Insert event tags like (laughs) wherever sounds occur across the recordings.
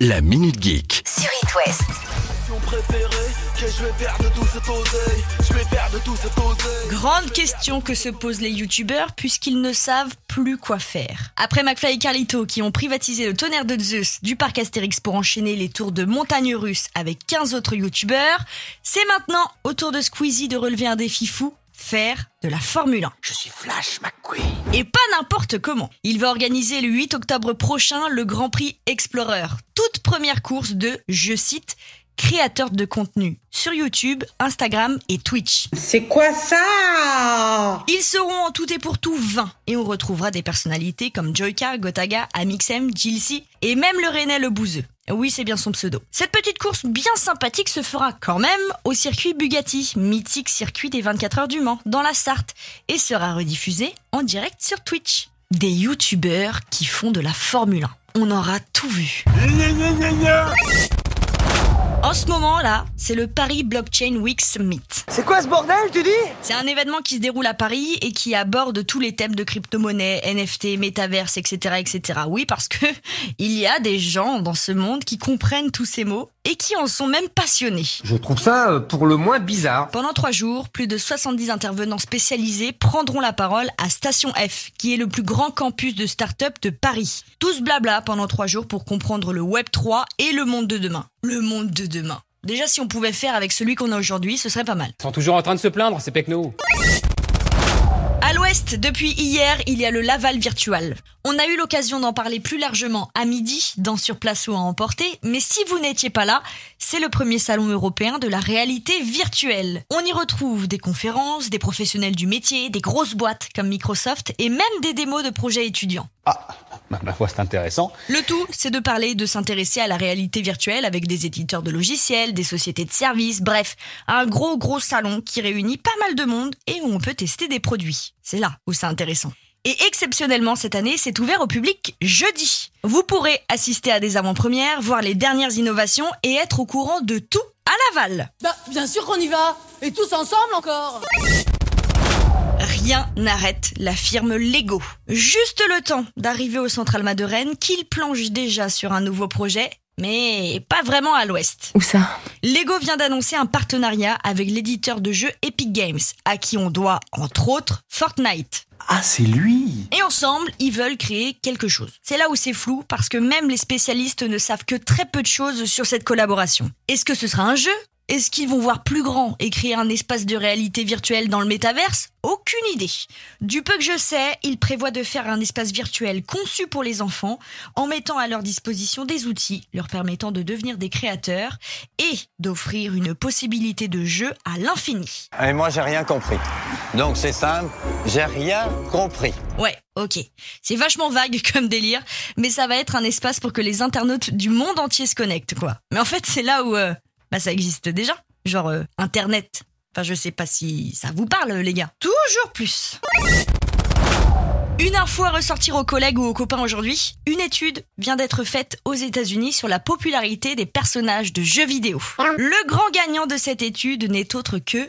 La Minute Geek. sur It West. que je vais faire de tout cet oseille Je vais faire de tout cet oseille Grande question que se posent les youtubeurs puisqu'ils ne savent plus quoi faire. Après McFly et Carlito qui ont privatisé le tonnerre de Zeus du parc Astérix pour enchaîner les tours de montagne russe avec 15 autres youtubeurs, c'est maintenant au tour de Squeezie de relever un défi fou, faire de la Formule 1. Je suis Flash McQueen Et pas n'importe comment. Il va organiser le 8 octobre prochain le Grand Prix Explorer, toute première course de, je cite, créateurs de contenu sur YouTube, Instagram et Twitch. C'est quoi ça? Ils seront en tout et pour tout 20 et on retrouvera des personnalités comme Joyka, Gotaga, Amixem, Jilcy et même le René le Bouzeux. Oui, c'est bien son pseudo. Cette petite course bien sympathique se fera quand même au circuit Bugatti, mythique circuit des 24 heures du Mans, dans la Sarthe, et sera rediffusée en direct sur Twitch. Des youtubeurs qui font de la Formule 1. On aura tout vu. En ce moment-là, c'est le Paris Blockchain Week Summit. C'est quoi ce bordel tu dis? C'est un événement qui se déroule à Paris et qui aborde tous les thèmes de crypto-monnaie, NFT, métaverse, etc., etc. Oui, parce que (laughs) il y a des gens dans ce monde qui comprennent tous ces mots et qui en sont même passionnés. Je trouve ça euh, pour le moins bizarre. Pendant trois jours, plus de 70 intervenants spécialisés prendront la parole à Station F, qui est le plus grand campus de start-up de Paris. Tous blabla pendant trois jours pour comprendre le Web 3 et le monde de demain. Le monde de demain. Déjà, si on pouvait faire avec celui qu'on a aujourd'hui, ce serait pas mal. Ils sont toujours en train de se plaindre, ces pecnos. À l'ouest, depuis hier, il y a le Laval Virtual. On a eu l'occasion d'en parler plus largement à midi dans Sur Place ou à emporter, mais si vous n'étiez pas là, c'est le premier salon européen de la réalité virtuelle. On y retrouve des conférences, des professionnels du métier, des grosses boîtes comme Microsoft et même des démos de projets étudiants. Ah, ma foi, c'est intéressant. Le tout, c'est de parler et de s'intéresser à la réalité virtuelle avec des éditeurs de logiciels, des sociétés de services, bref, un gros gros salon qui réunit pas mal de monde et où on peut tester des produits. C'est là où c'est intéressant. Et exceptionnellement cette année, c'est ouvert au public jeudi. Vous pourrez assister à des avant-premières, voir les dernières innovations et être au courant de tout à Laval. Bah, bien sûr qu'on y va Et tous ensemble encore Rien n'arrête la firme Lego. Juste le temps d'arriver au Central de Rennes qu'il planche déjà sur un nouveau projet, mais pas vraiment à l'ouest. Où ça? Lego vient d'annoncer un partenariat avec l'éditeur de jeux Epic Games, à qui on doit, entre autres, Fortnite. Ah c'est lui Et ensemble, ils veulent créer quelque chose. C'est là où c'est flou, parce que même les spécialistes ne savent que très peu de choses sur cette collaboration. Est-ce que ce sera un jeu? Est-ce qu'ils vont voir plus grand et créer un espace de réalité virtuelle dans le métaverse? Aucune idée. Du peu que je sais, ils prévoient de faire un espace virtuel conçu pour les enfants, en mettant à leur disposition des outils leur permettant de devenir des créateurs et d'offrir une possibilité de jeu à l'infini. Et moi, j'ai rien compris. Donc, c'est simple, j'ai rien compris. Ouais, ok. C'est vachement vague (laughs) comme délire, mais ça va être un espace pour que les internautes du monde entier se connectent, quoi. Mais en fait, c'est là où euh, bah, ça existe déjà. Genre euh, Internet. Enfin, je sais pas si ça vous parle, les gars. Toujours plus. Une info à ressortir aux collègues ou aux copains aujourd'hui. Une étude vient d'être faite aux États-Unis sur la popularité des personnages de jeux vidéo. Le grand gagnant de cette étude n'est autre que.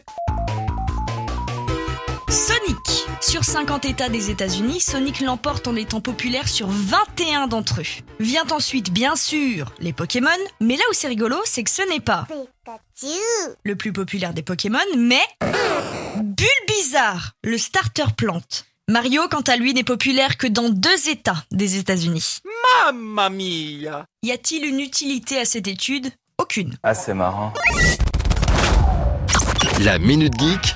Sur 50 États des États-Unis, Sonic l'emporte en étant populaire sur 21 d'entre eux. Vient ensuite, bien sûr, les Pokémon, mais là où c'est rigolo, c'est que ce n'est pas le plus populaire des Pokémon, mais Bulbizarre, le starter plante. Mario, quant à lui, n'est populaire que dans deux États des États-Unis. Mamma mia Y a-t-il une utilité à cette étude? Aucune. Ah, c'est marrant. La Minute Geek